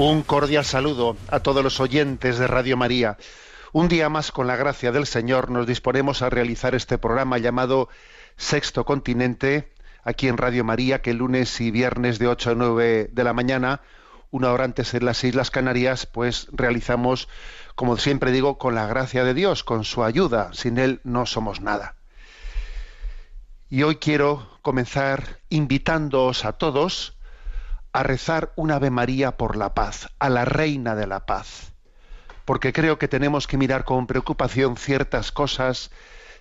Un cordial saludo a todos los oyentes de Radio María. Un día más, con la gracia del Señor, nos disponemos a realizar este programa llamado Sexto Continente, aquí en Radio María, que lunes y viernes de 8 a 9 de la mañana, una hora antes en las Islas Canarias, pues realizamos, como siempre digo, con la gracia de Dios, con su ayuda. Sin Él no somos nada. Y hoy quiero comenzar invitándoos a todos a rezar un Ave María por la paz, a la Reina de la Paz, porque creo que tenemos que mirar con preocupación ciertas cosas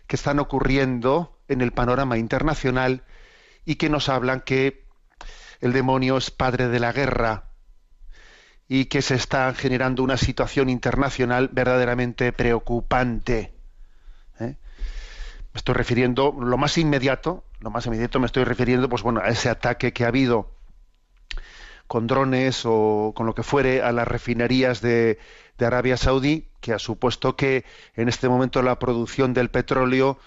que están ocurriendo en el panorama internacional y que nos hablan que el demonio es padre de la guerra y que se está generando una situación internacional verdaderamente preocupante. ¿eh? Me estoy refiriendo, lo más inmediato, lo más inmediato me estoy refiriendo, pues bueno, a ese ataque que ha habido con drones o con lo que fuere a las refinerías de, Arabia Saudí, que ha supuesto que en este momento la producción del petróleo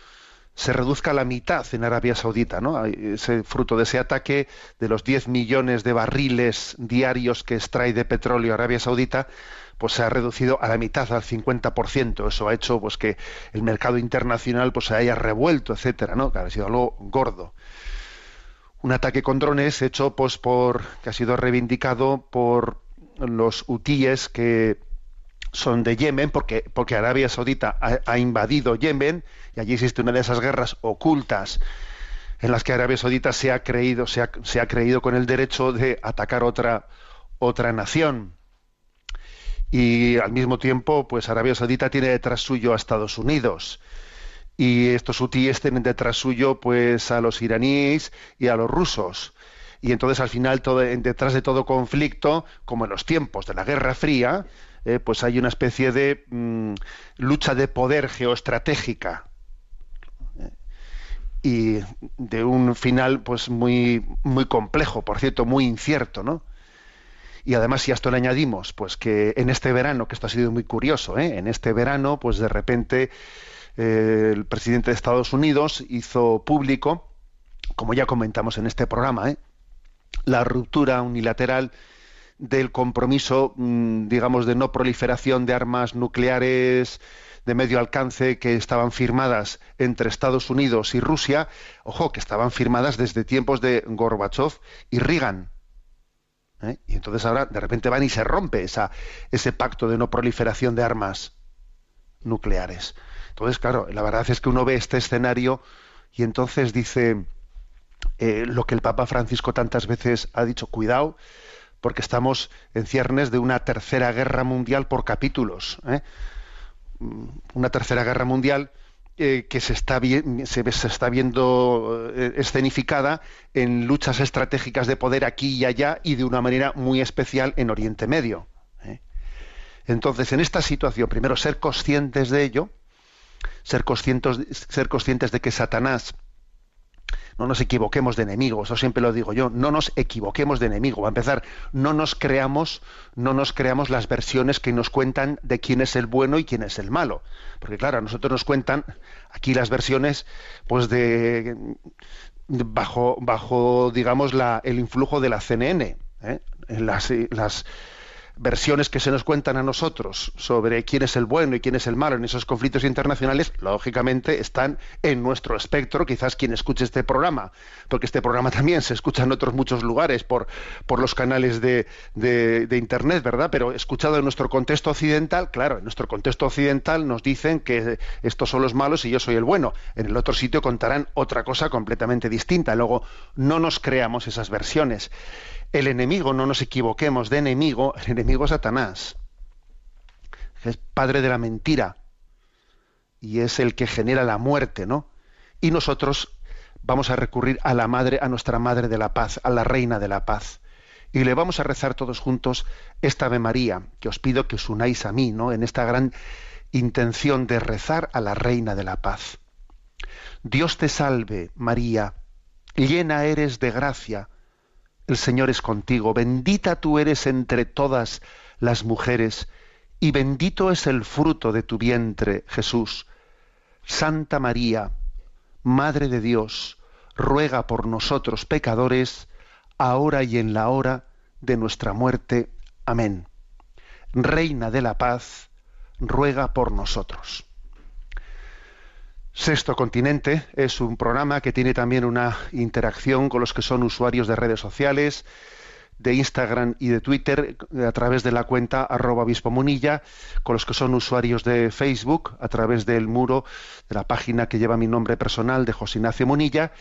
se reduzca a la mitad en Arabia Saudita, ¿no? Ese fruto de ese ataque de los 10 millones de barriles diarios que extrae de petróleo Arabia Saudita, pues se ha reducido a la mitad, al 50%. Eso ha hecho pues que el mercado internacional pues se haya revuelto, etcétera, ¿no? Que ha sido algo gordo un ataque con drones hecho pues por que ha sido reivindicado por los hutíes que son de Yemen porque porque Arabia Saudita ha, invadido Yemen y allí existe una de esas guerras ocultas en las que Arabia Saudita se ha creído se ha, se ha creído con el derecho de atacar otra otra nación. Y al mismo tiempo pues Arabia Saudita tiene detrás suyo a Estados Unidos y estos hutíes tienen detrás suyo pues a los iraníes y a los rusos y entonces al final todo, detrás de todo conflicto como en los tiempos de la Guerra Fría eh, pues hay una especie de mmm, lucha de poder geoestratégica eh, y de un final pues muy muy complejo por cierto muy incierto no y además si a esto le añadimos pues que en este verano que esto ha sido muy curioso ¿eh? en este verano pues de repente el presidente de Estados Unidos hizo público, como ya comentamos en este programa, ¿eh? la ruptura unilateral del compromiso, mmm, digamos, de no proliferación de armas nucleares de medio alcance que estaban firmadas entre Estados Unidos y Rusia, ojo, que estaban firmadas desde tiempos de Gorbachev y Reagan. ¿eh? Y entonces ahora de repente van y se rompe esa, ese pacto de no proliferación de armas nucleares. Entonces, claro, la verdad es que uno ve este escenario y entonces dice eh, lo que el Papa Francisco tantas veces ha dicho, cuidado, porque estamos en ciernes de una tercera guerra mundial por capítulos. ¿eh? Mm, Una tercera guerra mundial eh, que se está, viendo eh, escenificada en luchas estratégicas de poder aquí y allá y de una manera muy especial en Oriente Medio. Entonces, en esta situación, primero ser conscientes de ello, ser conscientes, ser conscientes de que Satanás no nos equivoquemos de enemigo, eso siempre lo digo yo, no nos equivoquemos de enemigo. A empezar, no nos creamos, no nos creamos las versiones que nos cuentan de quién es el bueno y quién es el malo. Porque claro, a nosotros nos cuentan aquí las versiones, pues de, bajo, bajo, digamos, la, el influjo de la CNN. ¿eh? Las versiones que se nos cuentan a nosotros sobre quién es el bueno y quién es el malo en esos conflictos internacionales, lógicamente están en nuestro espectro, quizás quien escuche este programa, porque este programa también se escucha en otros muchos lugares por, por los canales de, de- de Internet, ¿verdad? Pero escuchado en nuestro contexto occidental, claro, en nuestro contexto occidental nos dicen que estos son los malos y yo soy el bueno. En el otro sitio contarán otra cosa completamente distinta. Luego, no nos creamos esas versiones. El enemigo, no nos equivoquemos de enemigo, el enemigo es Satanás, que es padre de la mentira y es el que genera la muerte, ¿no? Y nosotros vamos a recurrir a la madre, a nuestra madre de la paz, a la reina de la paz. Y le vamos a rezar todos juntos esta Ave María, que os pido que os unáis a mí, ¿no? En esta gran intención de rezar a la reina de la paz. Dios te salve, María, llena eres de gracia, el Señor es contigo, bendita tú eres entre todas las mujeres, y bendito es el fruto de tu vientre, Jesús. Santa María, Madre de Dios, ruega por nosotros pecadores, ahora y en la hora de nuestra muerte. Amén. Reina de la paz, ruega por nosotros. Sexto Continente es un programa que tiene también una interacción con los que son usuarios de redes sociales, de Instagram y de Twitter a través de la cuenta arroba munilla, con los que son usuarios de Facebook a través del muro de la página que lleva mi nombre personal de José Ignacio Munilla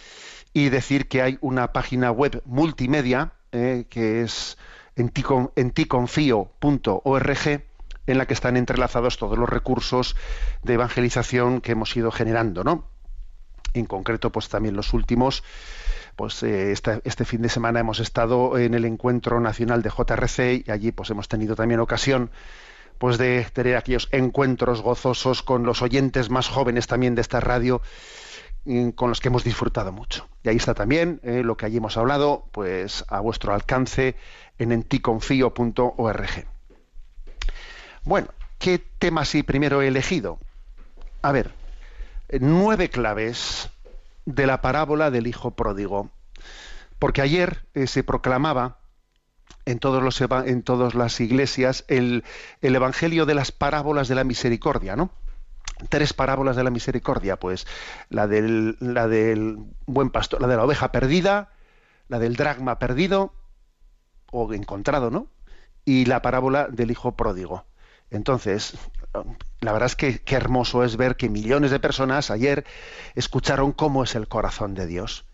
y decir que hay una página web multimedia eh, que es en ticon- en la que están entrelazados todos los recursos de evangelización que hemos ido generando, ¿no? En concreto, pues también los últimos, pues eh, este fin de semana hemos estado en el encuentro nacional de JRC y allí pues hemos tenido también ocasión pues de tener aquellos encuentros gozosos con los oyentes más jóvenes también de esta radio mm, con los que hemos disfrutado mucho. Y ahí está también eh, lo que allí hemos hablado, pues a vuestro alcance en enticonfio.org. Bueno, ¿qué tema sí primero he elegido? A ver, nueve claves de la parábola del hijo pródigo. Porque ayer eh, se proclamaba en, todos todas las iglesias el, el evangelio de las parábolas de la misericordia, ¿no? Tres parábolas de la misericordia, pues la del, la del buen pastor, la de la oveja perdida, la del dragma perdido o encontrado, ¿no? Y la parábola del hijo pródigo. Entonces, la verdad es que qué hermoso es ver que millones de personas ayer escucharon cómo es el corazón de Dios.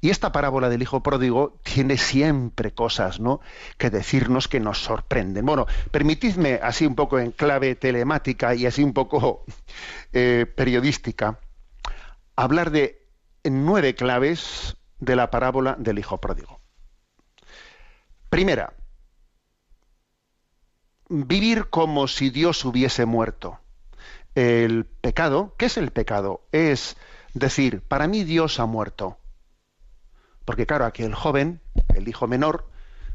Y esta parábola del hijo pródigo tiene siempre cosas, ¿no? Que decirnos que nos sorprenden. Bueno, permitidme así un poco en clave telemática y así un poco eh, periodística hablar de nueve claves de la parábola del hijo pródigo. Primera, vivir como si Dios hubiese muerto. El pecado, ¿qué es el pecado? Es decir, para mí Dios ha muerto. Porque claro, aquí el joven, el hijo menor,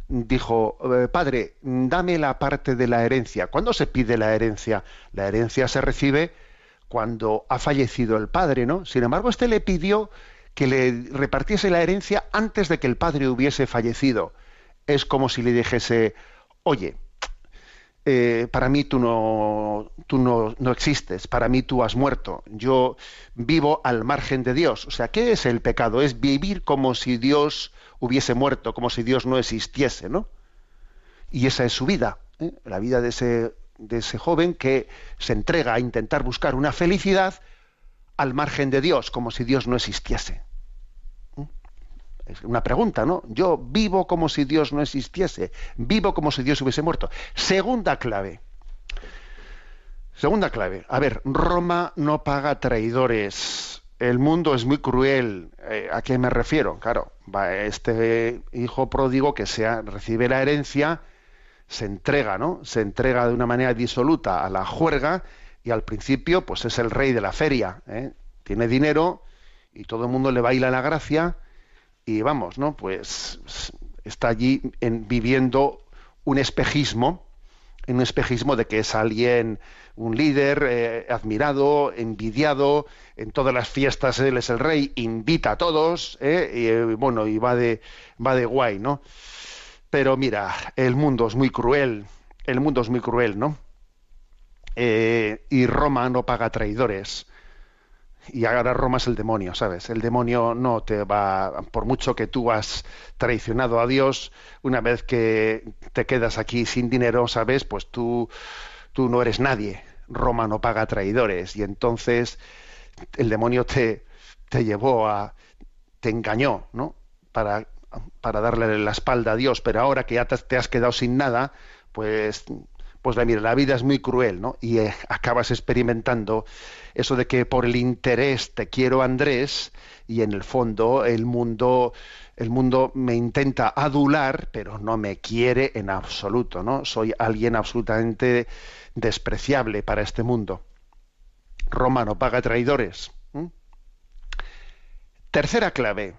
dijo, eh, padre, dame la parte de la herencia. ¿Cuándo se pide la herencia? La herencia se recibe cuando ha fallecido el padre, ¿no? Sin embargo, este le pidió que le repartiese la herencia antes de que el padre hubiese fallecido. Es como si le dijese, oye, eh, para mí tú no, tú no, no existes, para mí tú has muerto, yo vivo al margen de Dios. O sea, ¿qué es el pecado? Es vivir como si Dios hubiese muerto, como si Dios no existiese, ¿no? Y esa es su vida, ¿eh? la vida de ese, de ese joven que se entrega a intentar buscar una felicidad al margen de Dios, como si Dios no existiese. Es una pregunta, ¿no? Yo vivo como si Dios no existiese, vivo como si Dios hubiese muerto. Segunda clave. Segunda clave. A ver, Roma no paga traidores. El mundo es muy cruel. Eh, ¿A qué me refiero? Claro, va este hijo pródigo que sea, recibe la herencia, se entrega, ¿no? Se entrega de una manera disoluta a la juerga y al principio, pues es el rey de la feria. ¿eh? Tiene dinero y todo el mundo le baila la gracia y vamos, ¿no? Pues está allí en, viviendo un espejismo, en un espejismo de que es alguien, un líder eh, admirado, envidiado, en todas las fiestas él es el rey, invita a todos, ¿eh? y eh, bueno, y va de, va de guay, ¿no? Pero mira, el mundo es muy cruel, el mundo es muy cruel, ¿no? y Roma no paga traidores y ahora Roma es el demonio, ¿sabes? El demonio no te va, por mucho que tú has traicionado a Dios, una vez que te quedas aquí sin dinero, ¿sabes? Pues tú, tú no eres nadie. Roma no paga traidores y entonces el demonio te, te llevó a, te engañó, ¿no? Para, para darle la espalda a Dios, pero ahora que ya te has quedado sin nada, pues pues mira, la vida es muy cruel, ¿no? Y eh, acabas experimentando eso de que por el interés te quiero Andrés y en el fondo el mundo el mundo me intenta adular, pero no me quiere en absoluto, ¿no? Soy alguien absolutamente despreciable para este mundo. Roma no paga traidores. Tercera clave.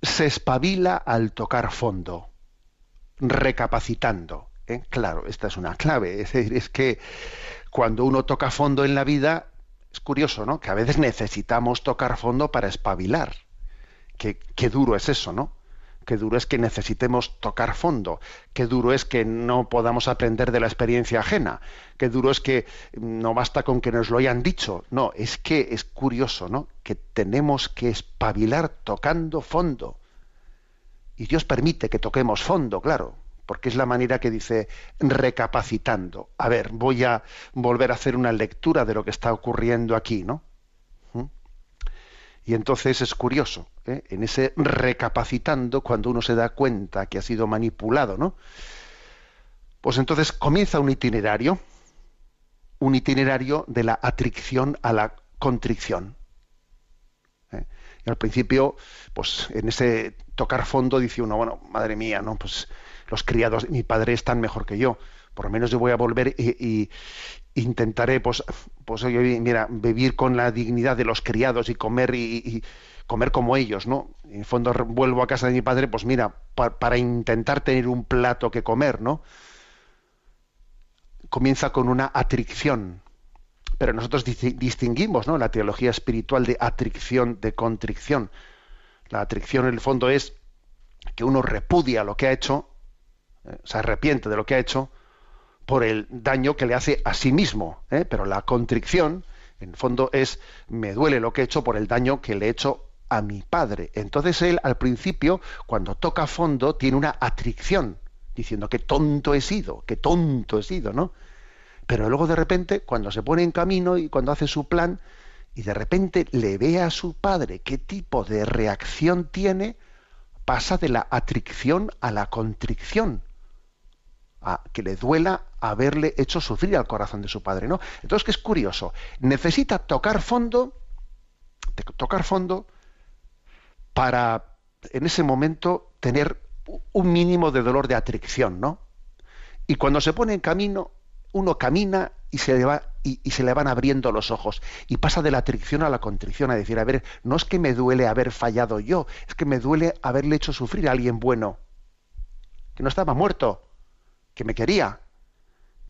Se espabila al tocar fondo recapacitando. ¿eh? Claro, esta es una clave. Es decir, es que cuando uno toca fondo en la vida, es curioso, ¿no? Que a veces necesitamos tocar fondo para espabilar. Qué, qué duro es eso, ¿no? Qué duro es que necesitemos tocar fondo. Qué duro es que no podamos aprender de la experiencia ajena. Qué duro es que no basta con que nos lo hayan dicho. No, es que es curioso, ¿no? Que tenemos que espabilar tocando fondo. Y Dios permite que toquemos fondo, claro, porque es la manera que dice recapacitando. A ver, voy a volver a hacer una lectura de lo que está ocurriendo aquí, ¿no? ¿Mm? Y entonces es curioso, ¿eh? en ese recapacitando, cuando uno se da cuenta que ha sido manipulado, ¿no? Pues entonces comienza un itinerario, un itinerario de la atricción a la contrición. Y al principio, pues en ese tocar fondo dice uno, bueno, madre mía, ¿no? Pues los criados mi padre están mejor que yo. Por lo menos yo voy a volver y, intentaré, pues, pues mira, vivir con la dignidad de los criados y comer y, comer como ellos, ¿no? En el fondo vuelvo a casa de mi padre, pues mira, para intentar tener un plato que comer, ¿no? Comienza con una atricción, pero nosotros distinguimos, ¿no? La teología espiritual de atricción, de contrición. La atricción en el fondo es que uno repudia lo que ha hecho, eh, se arrepiente de lo que ha hecho por el daño que le hace a sí mismo. ¿eh? Pero la contrición, en el fondo, es me duele lo que he hecho por el daño que le he hecho a mi padre. Entonces él, al principio, cuando toca fondo, tiene una atricción, diciendo que tonto he sido, que tonto he sido, ¿no? Pero luego de repente, cuando se pone en camino y cuando hace su plan, y de repente le ve a su padre qué tipo de reacción tiene, pasa de la atricción a la contrición, a que le duela haberle hecho sufrir al corazón de su padre, ¿no? Entonces, que es curioso, necesita tocar fondo, tocar fondo para en ese momento tener un mínimo de dolor de atricción, ¿no? Y cuando se pone en camino, uno camina y se, le va, y, se le van abriendo los ojos y pasa de la atricción a la contrición, a decir, a ver, no es que me duele haber fallado yo, es que me duele haberle hecho sufrir a alguien bueno, que no estaba muerto, que me quería,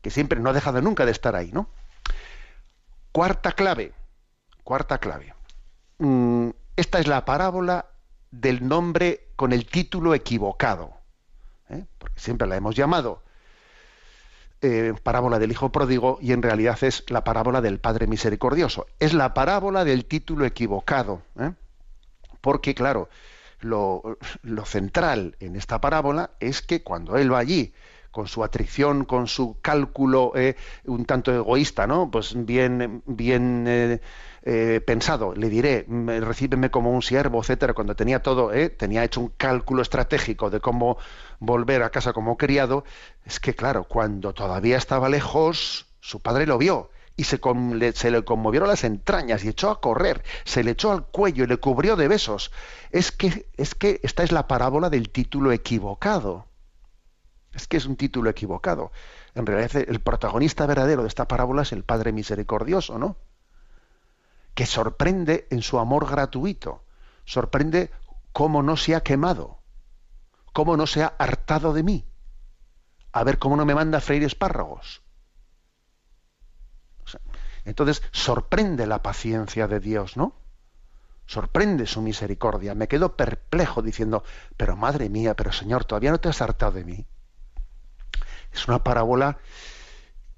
que siempre no ha dejado nunca de estar ahí, ¿no? Cuarta clave, cuarta clave. Mm, esta es la parábola del nombre con el título equivocado, ¿eh? porque siempre la hemos llamado eh, parábola del Hijo Pródigo y en realidad es la parábola del Padre Misericordioso. Es la parábola del título equivocado, ¿eh? porque claro, lo, central en esta parábola es que cuando él va allí con su atrición, con su cálculo eh, un tanto egoísta, ¿no? Pues bien, bien eh, eh, pensado. Le diré, me- recíbeme como un siervo, etcétera. Cuando tenía todo, ¿eh? tenía hecho un cálculo estratégico de cómo volver a casa como criado. Es que claro, cuando todavía estaba lejos, su padre lo vio y se, con- le, se le conmovieron las entrañas y echó a correr, se le echó al cuello y le cubrió de besos. Es que, es que esta es la parábola del título equivocado. Es que es un título equivocado. En realidad el protagonista verdadero de esta parábola es el Padre Misericordioso, ¿no? Que sorprende en su amor gratuito, sorprende cómo no se ha quemado, cómo no se ha hartado de mí. A ver cómo no me manda freír espárragos. Entonces sorprende la paciencia de Dios, ¿no? Sorprende su misericordia. Me quedo perplejo diciendo, pero madre mía, pero Señor, todavía no te has hartado de mí. Es una parábola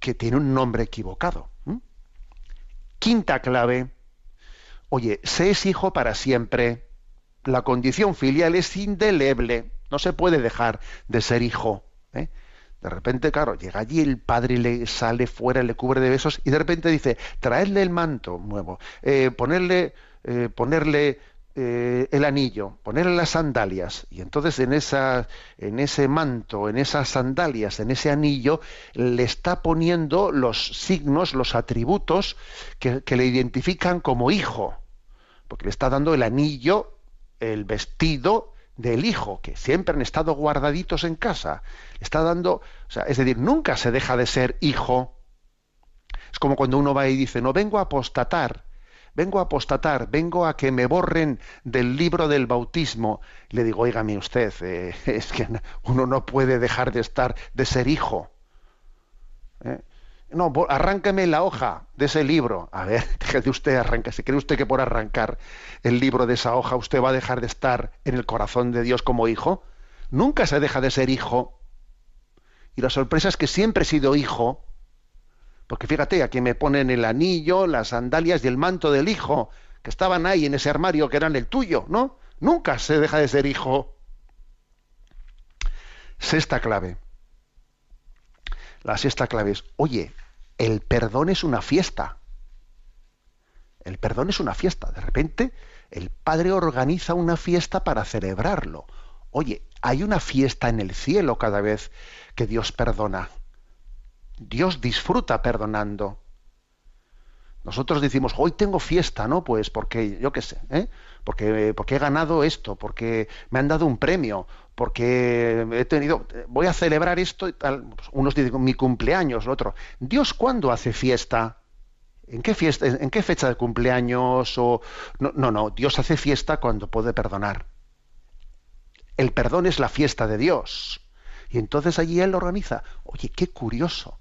que tiene un nombre equivocado. Quinta clave. Oye, se es hijo para siempre. La condición filial es indeleble. No se puede dejar de ser hijo. ¿eh? De repente, claro, llega allí el padre le sale fuera, le cubre de besos y de repente dice, traedle el manto nuevo, eh, ponerle, eh, ponerle eh, el anillo, ponerle las sandalias. Y entonces en, esa, en ese manto, en esas sandalias, en ese anillo, le está poniendo los signos, los atributos que, le identifican como hijo. Porque le está dando el anillo, el vestido del hijo, que siempre han estado guardaditos en casa. Está dando, o sea, es decir, nunca se deja de ser hijo. Es como cuando uno va y dice, no vengo a apostatar, vengo a apostatar, vengo a que me borren del libro del bautismo. Le digo, oígame usted, eh, es que uno no puede dejar de estar, de ser hijo. ¿Eh? No, arráncame la hoja de ese libro. A ver, déjese usted arrancar. ¿Se cree usted que por arrancar el libro de esa hoja usted va a dejar de estar en el corazón de Dios como hijo? Nunca se deja de ser hijo. Y la sorpresa es que siempre he sido hijo. Porque fíjate, aquí me ponen el anillo, las sandalias y el manto del hijo, que estaban ahí en ese armario que eran el tuyo, ¿no? Nunca se deja de ser hijo. Sexta clave. La sexta clave es, oye, el perdón es una fiesta. El perdón es una fiesta. De repente, el Padre organiza una fiesta para celebrarlo. Oye, hay una fiesta en el cielo cada vez que Dios perdona. Dios disfruta perdonando. Nosotros decimos, hoy tengo fiesta, ¿no? Pues porque, yo qué sé, ¿eh? porque, porque he ganado esto, porque me han dado un premio, porque he tenido, voy a celebrar esto y tal. Pues unos dicen mi cumpleaños, el otro. ¿Dios cuándo hace fiesta? ¿En qué fiesta, en qué fecha de cumpleaños? O... No, no, no, Dios hace fiesta cuando puede perdonar. El perdón es la fiesta de Dios. Y entonces allí Él lo organiza. Oye, qué curioso.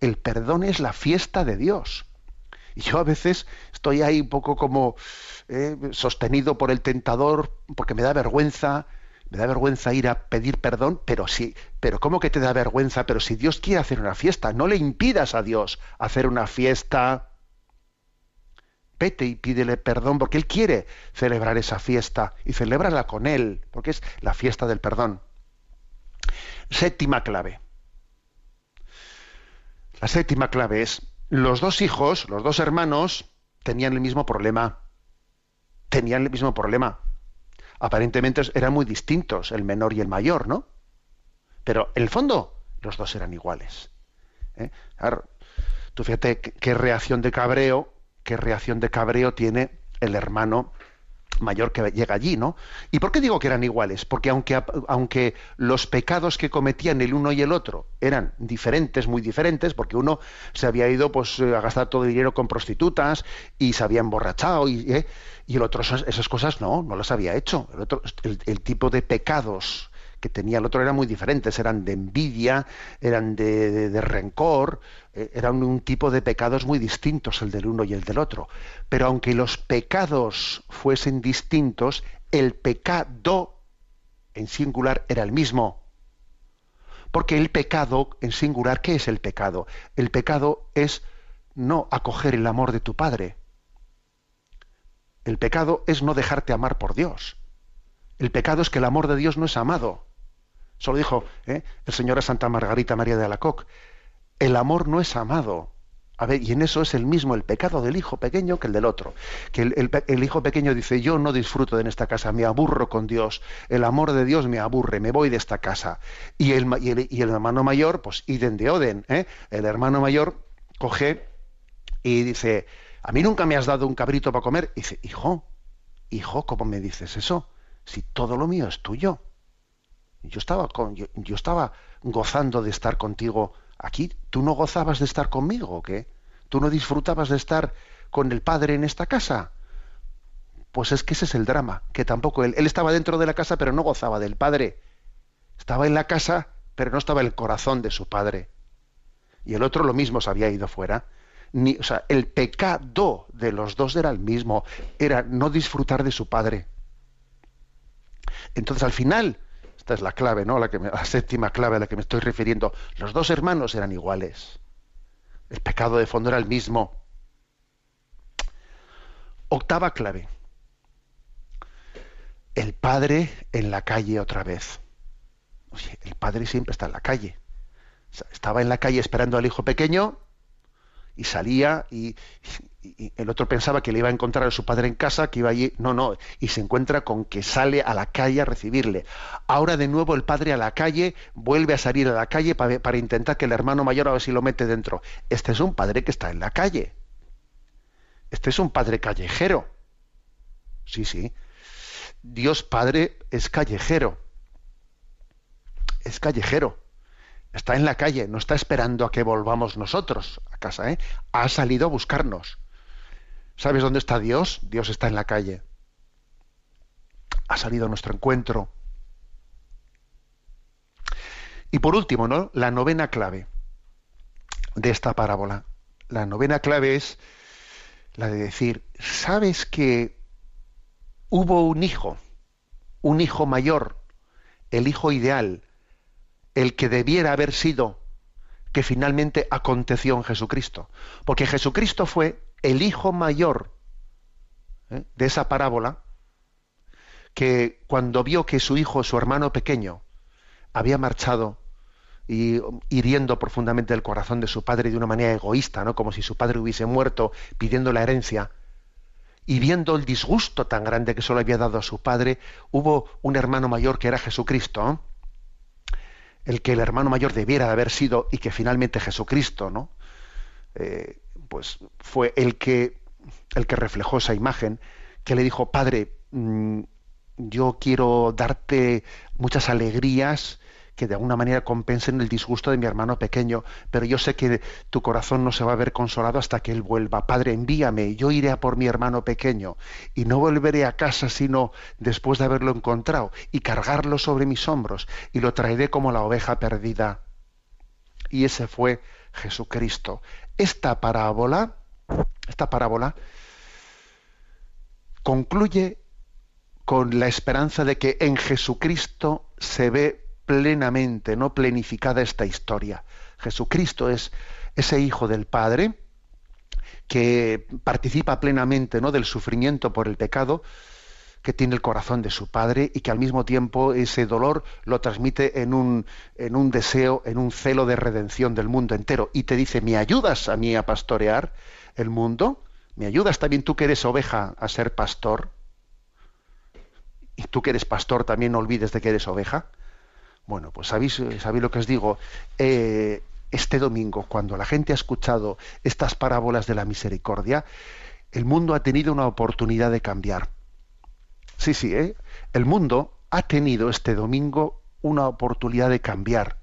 El perdón es la fiesta de Dios. Y yo a veces estoy ahí un poco como eh, sostenido por el tentador, porque me da vergüenza, me da vergüenza ir a pedir perdón, pero sí, pero ¿cómo que te da vergüenza? Pero si Dios quiere hacer una fiesta, no le impidas a Dios hacer una fiesta. Vete y pídele perdón porque Él quiere celebrar esa fiesta y celébrala con Él, porque es la fiesta del perdón. Séptima clave. La séptima clave es, los dos hijos, los dos hermanos, tenían el mismo problema. Tenían el mismo problema. Aparentemente eran muy distintos, el menor y el mayor, ¿no? Pero en el fondo, los dos eran iguales. ¿eh? Claro, tú fíjate qué reacción de cabreo, qué reacción de cabreo tiene el hermano mayor que llega allí, ¿no? ¿Y por qué digo que eran iguales? Porque aunque, aunque los pecados que cometían el uno y el otro eran diferentes, muy diferentes, porque uno se había ido pues a gastar todo el dinero con prostitutas y se había emborrachado y, ¿eh? y el otro esas, esas, cosas no, no las había hecho. El, otro, el, el tipo de pecados que tenía el otro eran muy diferentes, eran de envidia, eran de, de, rencor, eh, eran un tipo de pecados muy distintos el del uno y el del otro. Pero aunque los pecados fuesen distintos, el pecado en singular era el mismo. Porque el pecado en singular, ¿qué es el pecado? El pecado es no acoger el amor de tu Padre. El pecado es no dejarte amar por Dios. El pecado es que el amor de Dios no es amado. Eso lo dijo ¿eh? el señor a Santa Margarita María de Alacoc. El amor no es amado. A ver, y en eso es el mismo el pecado del hijo pequeño que el del otro. Que el, hijo pequeño dice, yo no disfruto en esta casa, me aburro con Dios, el amor de Dios me aburre, me voy de esta casa. Y el, ma- y el, y el hermano mayor, pues iden de Oden, ¿eh? el hermano mayor coge y dice, a mí nunca me has dado un cabrito para comer. Y dice, hijo, hijo, ¿cómo me dices eso? Si todo lo mío es tuyo. Yo estaba, yo, estaba gozando de estar contigo aquí. ¿Tú no gozabas de estar conmigo qué? ¿Tú no disfrutabas de estar con el padre en esta casa? Pues es que ese es el drama, que tampoco él, él estaba dentro de la casa pero no gozaba del padre. Estaba en la casa pero no estaba el corazón de su padre. Y el otro lo mismo se había ido fuera. Ni, o sea, el pecado de los dos era el mismo, era no disfrutar de su padre. Entonces al final, esta es la clave, ¿no? La, que la séptima clave a la que me estoy refiriendo. Los dos hermanos eran iguales. El pecado de fondo era el mismo. Octava clave. El padre en la calle otra vez. Oye, el padre siempre está en la calle. Estaba en la calle esperando al hijo pequeño y salía y, el otro pensaba que le iba a encontrar a su padre en casa, que iba allí, no, no, y se encuentra con que sale a la calle a recibirle. Ahora de nuevo el padre a la calle, vuelve a salir a la calle para, para intentar que el hermano mayor a ver si lo mete dentro. Este es un padre que está en la calle. Este es un padre callejero. Sí, sí. Dios Padre es callejero. Es callejero está en la calle, no está esperando a que volvamos nosotros a casa, ¿eh? Ha salido a buscarnos. ¿Sabes dónde está Dios? Dios está en la calle. Ha salido a nuestro encuentro. Y por último, ¿no? La novena clave de esta parábola. La novena clave es la de decir, ¿sabes que hubo un hijo, un hijo mayor, el hijo ideal, el que debiera haber sido, que finalmente aconteció en Jesucristo. Porque Jesucristo fue el hijo mayor ¿eh? de esa parábola, que cuando vio que su hijo, su hermano pequeño, había marchado y hiriendo profundamente el corazón de su padre de una manera egoísta, ¿no? como si su padre hubiese muerto pidiendo la herencia, y viendo el disgusto tan grande que solo había dado a su padre, hubo un hermano mayor que era Jesucristo. El que el hermano mayor debiera haber sido y que finalmente Jesucristo, ¿no? Eh, pues fue el que el que reflejó esa imagen, que le dijo, Padre, mmm, yo quiero darte muchas alegrías que de alguna manera compensen el disgusto de mi hermano pequeño, pero yo sé que tu corazón no se va a ver consolado hasta que él vuelva. Padre, envíame, yo iré a por mi hermano pequeño y no volveré a casa sino después de haberlo encontrado y cargarlo sobre mis hombros y lo traeré como la oveja perdida. Y ese fue Jesucristo. Esta parábola, esta parábola concluye con la esperanza de que en Jesucristo se ve plenamente, no plenificada esta historia. Jesucristo es ese hijo del Padre que participa plenamente ¿no? del sufrimiento por el pecado, que tiene el corazón de su padre y que al mismo tiempo ese dolor lo transmite en un, en un deseo, en un celo de redención del mundo entero. Y te dice, ¿me ayudas a mí a pastorear el mundo? ¿Me ayudas también tú que eres oveja a ser pastor? Y tú que eres pastor también no olvides de que eres oveja. Bueno, pues sabéis, sabéis lo que os digo. Eh, este domingo, cuando la gente ha escuchado estas parábolas de la misericordia, el mundo ha tenido una oportunidad de cambiar. Sí, sí, ¿eh? el mundo ha tenido este domingo una oportunidad de cambiar,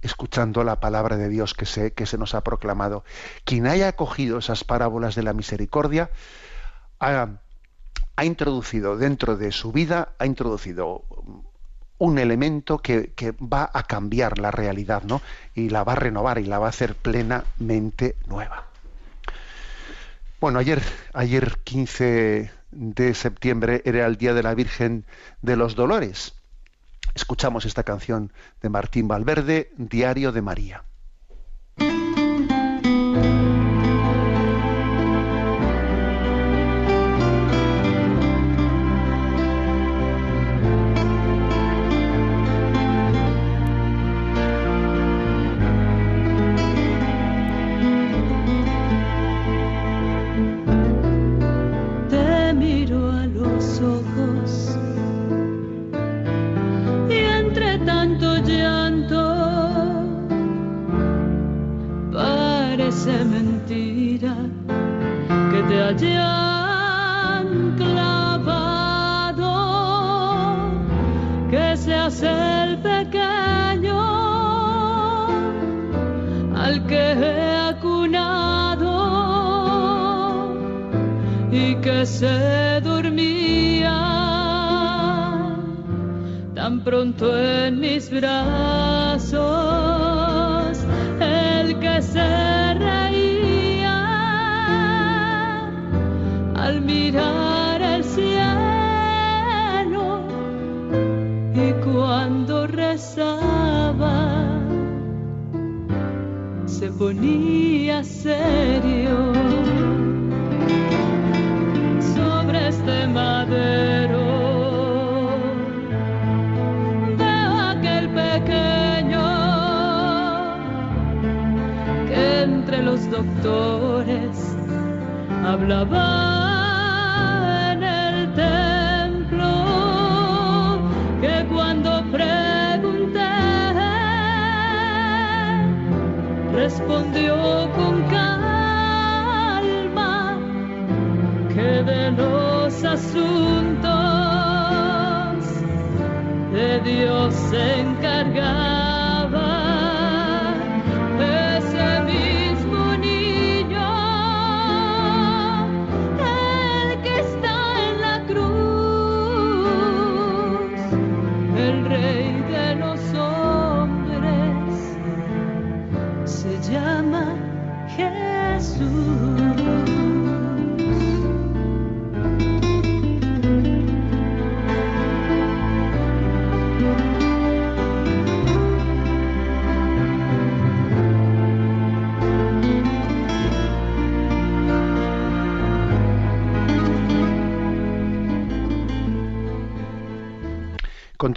escuchando la palabra de Dios que se, que se nos ha proclamado. Quien haya acogido esas parábolas de la misericordia ha, ha introducido dentro de su vida, ha introducido un elemento que, va a cambiar la realidad, ¿no? Y la va a renovar y la va a hacer plenamente nueva. Bueno, ayer, ayer 15 de septiembre era el Día de la Virgen de los Dolores. Escuchamos esta canción de Martín Valverde, Diario de María. es el pequeño al que he acunado y que se dormía tan pronto en mis brazos, el que se ponía serio sobre este madero. Veo aquel pequeño que entre los doctores hablaba respondió con calma que de los asuntos de Dios se encargaba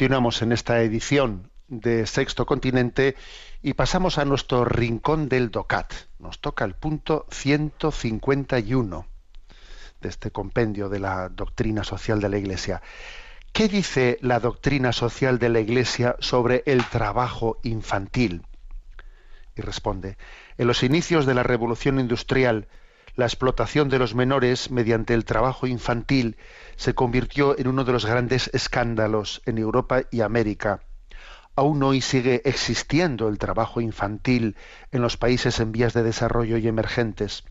Continuamos en esta edición de Sexto Continente y pasamos a nuestro rincón del DOCAT. Nos toca el punto 151 de este compendio de la doctrina social de la Iglesia. ¿Qué dice la doctrina social de la Iglesia sobre el trabajo infantil? Y responde, en los inicios de la revolución industrial, la explotación de los menores mediante el trabajo infantil se convirtió en uno de los grandes escándalos en Europa y América. Aún hoy sigue existiendo el trabajo infantil en los países en vías de desarrollo y emergentes.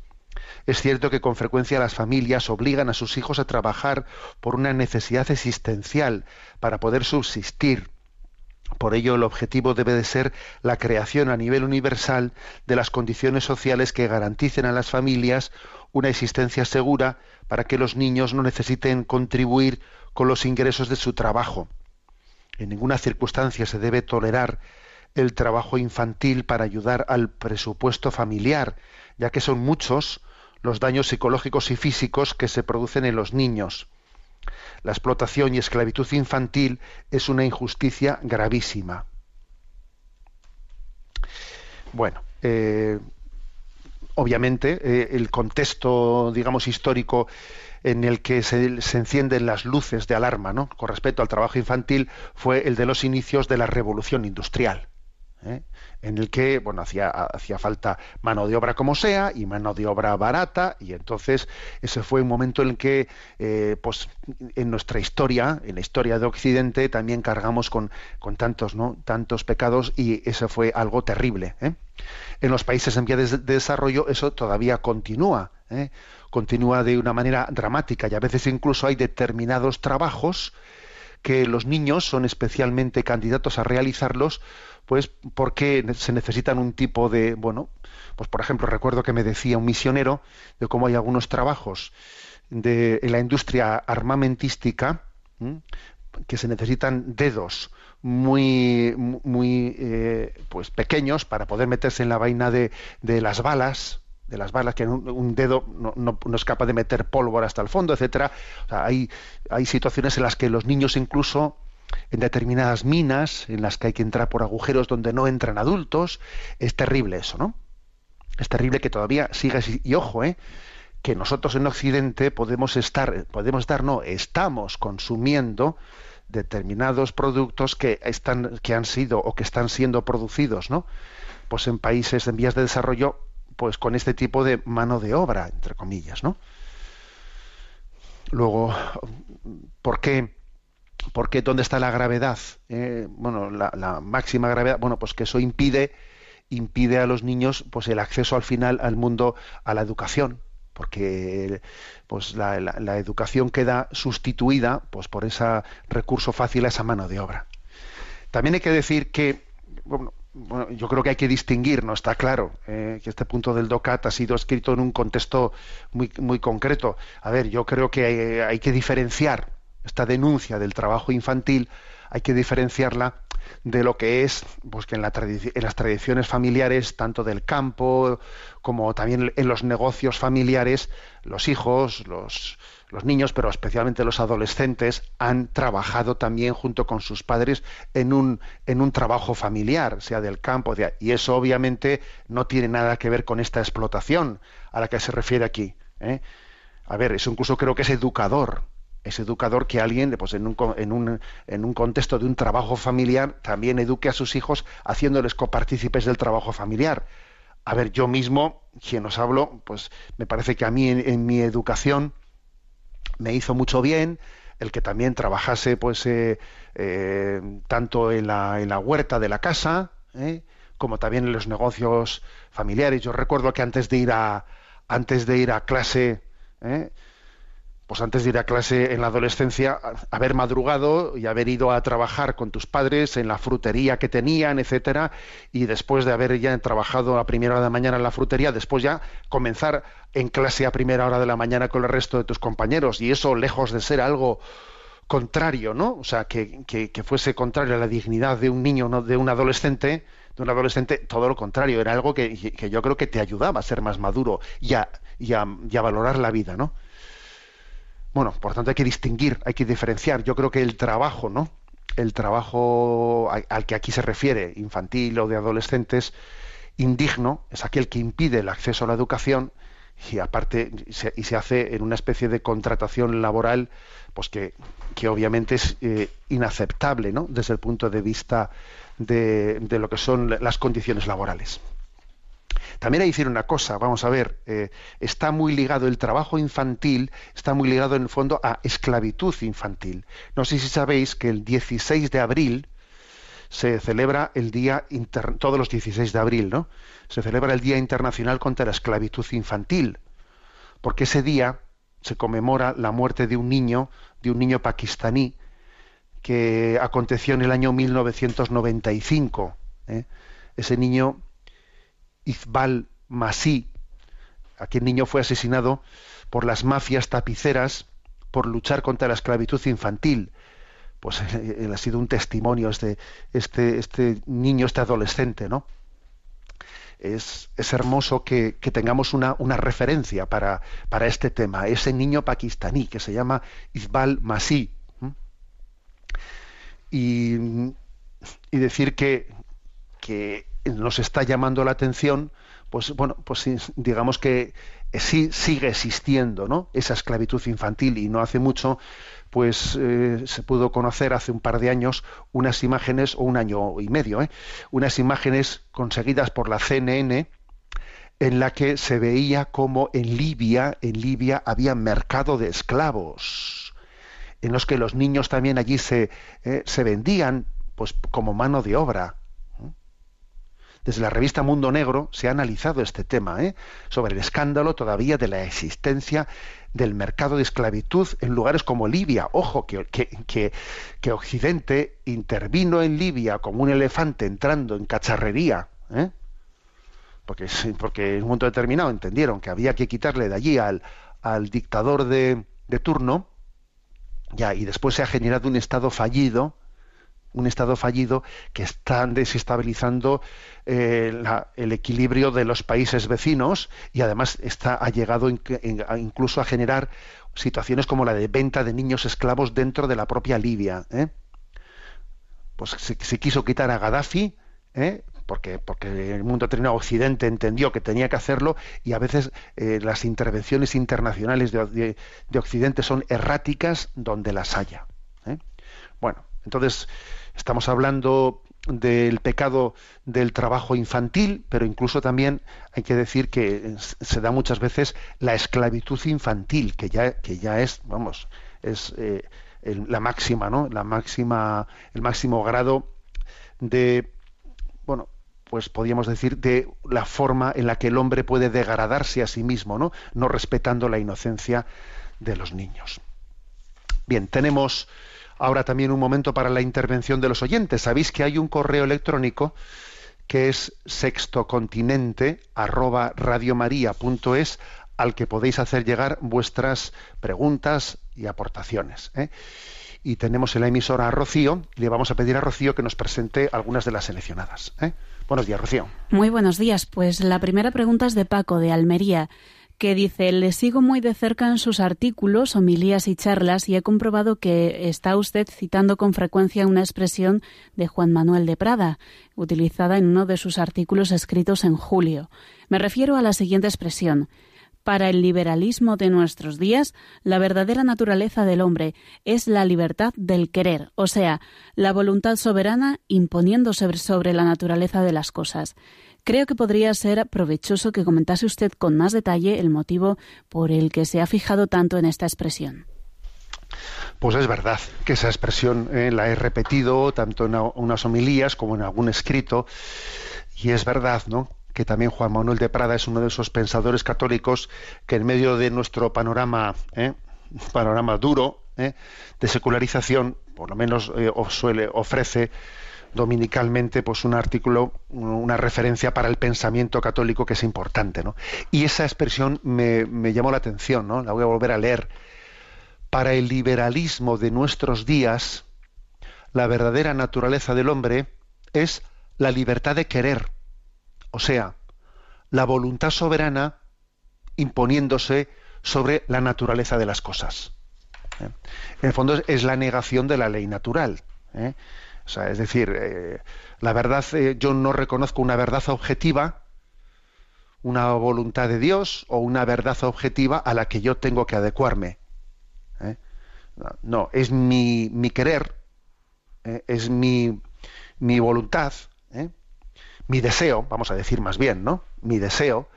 Es cierto que con frecuencia las familias obligan a sus hijos a trabajar por una necesidad existencial para poder subsistir. Por ello, el objetivo debe de ser la creación a nivel universal de las condiciones sociales que garanticen a las familias una existencia segura para que los niños no necesiten contribuir con los ingresos de su trabajo. En ninguna circunstancia se debe tolerar el trabajo infantil para ayudar al presupuesto familiar, ya que son muchos los daños psicológicos y físicos que se producen en los niños. La explotación y esclavitud infantil es una injusticia gravísima. Bueno, eh, obviamente eh, el contexto, digamos, histórico en el que se, encienden las luces de alarma ¿no? con respecto al trabajo infantil fue el de los inicios de la revolución industrial. ¿eh? En el que bueno hacía, hacía falta mano de obra como sea y mano de obra barata y entonces ese fue un momento en el que eh, pues en nuestra historia en la historia de Occidente también cargamos con, con tantos no tantos pecados y eso fue algo terrible ¿eh? en los países en vías de, de desarrollo eso todavía continúa ¿eh? continúa de una manera dramática y a veces incluso hay determinados trabajos que los niños son especialmente candidatos a realizarlos pues porque se necesitan un tipo de, bueno, pues por ejemplo, recuerdo que me decía un misionero de cómo hay algunos trabajos de, en la industria armamentística que se necesitan dedos muy, muy eh, pues pequeños para poder meterse en la vaina de, de las balas, de las balas, que un, un dedo no, no, es capaz de meter pólvora hasta el fondo, etcétera. O sea, hay, hay situaciones en las que los niños incluso en determinadas minas en las que hay que entrar por agujeros donde no entran adultos. Es terrible eso, ¿no? Es terrible que todavía siga y ojo, ¿eh? que nosotros en Occidente podemos estar, podemos estar, no, estamos consumiendo determinados productos que están, que han sido o que están siendo producidos, ¿no? Pues en países en vías de desarrollo, pues con este tipo de mano de obra, entre comillas, ¿no? Luego, ¿por qué? Porque ¿dónde está la gravedad? Eh, bueno, la, máxima gravedad, bueno, pues que eso impide, impide a los niños pues el acceso al final al mundo, a la educación. porque pues la educación queda sustituida pues por ese recurso fácil a esa mano de obra. También hay que decir que, bueno, bueno, yo creo que hay que distinguir, no está claro, eh, que este punto del DOCAT ha sido escrito en un contexto muy, muy concreto. A ver, yo creo que hay, hay que diferenciar esta denuncia del trabajo infantil, hay que diferenciarla de lo que es, pues que en, la en las tradiciones familiares, tanto del campo como también en los negocios familiares, los hijos, los, los niños, pero especialmente los adolescentes, han trabajado también junto con sus padres en un, en un trabajo familiar, sea del campo, de- y eso obviamente no tiene nada que ver con esta explotación a la que se refiere aquí. ¿eh? A ver, eso incluso creo que es educador. Es educador que alguien, pues en un, en, un, en un contexto de un trabajo familiar, también eduque a sus hijos haciéndoles copartícipes del trabajo familiar. A ver, yo mismo, quien os hablo, pues me parece que a mí en, en mi educación me hizo mucho bien el que también trabajase pues eh, eh, tanto en la, en la huerta de la casa ¿eh? como también en los negocios familiares. Yo recuerdo que antes de ir a antes de ir a clase ¿eh? Pues antes de ir a clase en la adolescencia, haber madrugado y haber ido a trabajar con tus padres en la frutería que tenían, etcétera, y después de haber ya trabajado a primera hora de la mañana en la frutería, después ya comenzar en clase a primera hora de la mañana con el resto de tus compañeros, y eso lejos de ser algo contrario, ¿no? O sea, que, que- que fuese contrario a la dignidad de un niño, no de un adolescente, de un adolescente, todo lo contrario, era algo que, que yo creo que te ayudaba a ser más maduro y a, y a- y a valorar la vida, ¿no? Bueno, por tanto hay que distinguir, hay que diferenciar. Yo creo que el trabajo, ¿no? El trabajo al que aquí se refiere, infantil o de adolescentes, indigno, es aquel que impide el acceso a la educación y aparte se, y se hace en una especie de contratación laboral, pues que, que obviamente es eh, inaceptable, ¿no? Desde el punto de vista de, de lo que son las condiciones laborales. También hay que decir una cosa, vamos a ver, eh, está muy ligado el trabajo infantil, está muy ligado en el fondo a esclavitud infantil. No sé si sabéis que el 16 de abril se celebra el día inter- todos los 16 de abril, ¿no? Se celebra el Día Internacional contra la Esclavitud Infantil, porque ese día se conmemora la muerte de un niño, de un niño pakistaní que aconteció en el año 1995. ¿eh? Ese niño Izbal Masí. Aquel niño fue asesinado por las mafias tapiceras por luchar contra la esclavitud infantil. Pues eh, él ha sido un testimonio este, este, este niño, este adolescente, ¿no? Es, es hermoso que, que tengamos una, una referencia para, para este tema, ese niño pakistaní que se llama Izbal Masí. Y, y decir que, que nos está llamando la atención, pues bueno, pues digamos que sí sigue existiendo, ¿no? Esa esclavitud infantil y no hace mucho, pues eh, se pudo conocer hace un par de años unas imágenes o un año y medio, ¿eh? unas imágenes conseguidas por la CNN en la que se veía como en Libia, en Libia había mercado de esclavos, en los que los niños también allí se, eh, se vendían, pues como mano de obra. Desde la revista Mundo Negro se ha analizado este tema, ¿eh? sobre el escándalo todavía de la existencia del mercado de esclavitud en lugares como Libia. Ojo, que, que, que, Occidente intervino en Libia como un elefante entrando en cacharrería, ¿eh? porque, porque en un momento determinado entendieron que había que quitarle de allí al, al dictador de, de turno, ya, y después se ha generado un estado fallido, un estado fallido que está desestabilizando eh, el equilibrio de los países vecinos y además está ha llegado incluso a generar situaciones como la de venta de niños esclavos dentro de la propia Libia. ¿eh? Pues se, quiso quitar a Gaddafi, ¿eh? porque, porque el mundo determinado occidente entendió que tenía que hacerlo y a veces eh, las intervenciones internacionales de, Occidente son erráticas donde las haya. ¿eh? Bueno, entonces estamos hablando del pecado del trabajo infantil, pero incluso también hay que decir que se da muchas veces la esclavitud infantil, que ya, que ya es, vamos, es eh, la máxima, ¿no? La máxima, el máximo grado de, bueno, pues podríamos decir, de la forma en la que el hombre puede degradarse a sí mismo, ¿no? No respetando la inocencia de los niños. Bien, tenemos ahora también un momento para la intervención de los oyentes. Sabéis que hay un correo electrónico que es sextocontinente arroba radiomaria.es al que podéis hacer llegar vuestras preguntas y aportaciones. ¿eh? Y tenemos en la emisora a Rocío, y le vamos a pedir a Rocío que nos presente algunas de las seleccionadas. ¿eh? Buenos días, Rocío. Muy buenos días. Pues la primera pregunta es de Paco, de Almería, que dice, le sigo muy de cerca en sus artículos, homilías y charlas y he comprobado que está usted citando con frecuencia una expresión de Juan Manuel de Prada, utilizada en uno de sus artículos escritos en julio. Me refiero a la siguiente expresión. Para el liberalismo de nuestros días, la verdadera naturaleza del hombre es la libertad del querer, o sea, la voluntad soberana imponiéndose sobre la naturaleza de las cosas. Creo que podría ser provechoso que comentase usted con más detalle el motivo por el que se ha fijado tanto en esta expresión. Pues es verdad que esa expresión eh, la he repetido tanto en unas homilías como en algún escrito, y es verdad, ¿no? que también Juan Manuel de Prada es uno de esos pensadores católicos que en medio de nuestro panorama, ¿eh? panorama duro ¿eh? de secularización, por lo menos eh, suele ofrece dominicalmente pues un artículo, una referencia para el pensamiento católico que es importante, ¿no? Y esa expresión me, me llamó la atención, ¿no? La voy a volver a leer. Para el liberalismo de nuestros días, la verdadera naturaleza del hombre es la libertad de querer o sea, la voluntad soberana imponiéndose sobre la naturaleza de las cosas. ¿eh? En el fondo es la negación de la ley natural. ¿eh? O sea, es decir, eh, la verdad, yo no reconozco una verdad objetiva, una voluntad de Dios o una verdad objetiva a la que yo tengo que adecuarme. No, es mi, mi querer, es mi, mi voluntad, mi deseo, vamos a decir más bien, ¿no? Mi deseo,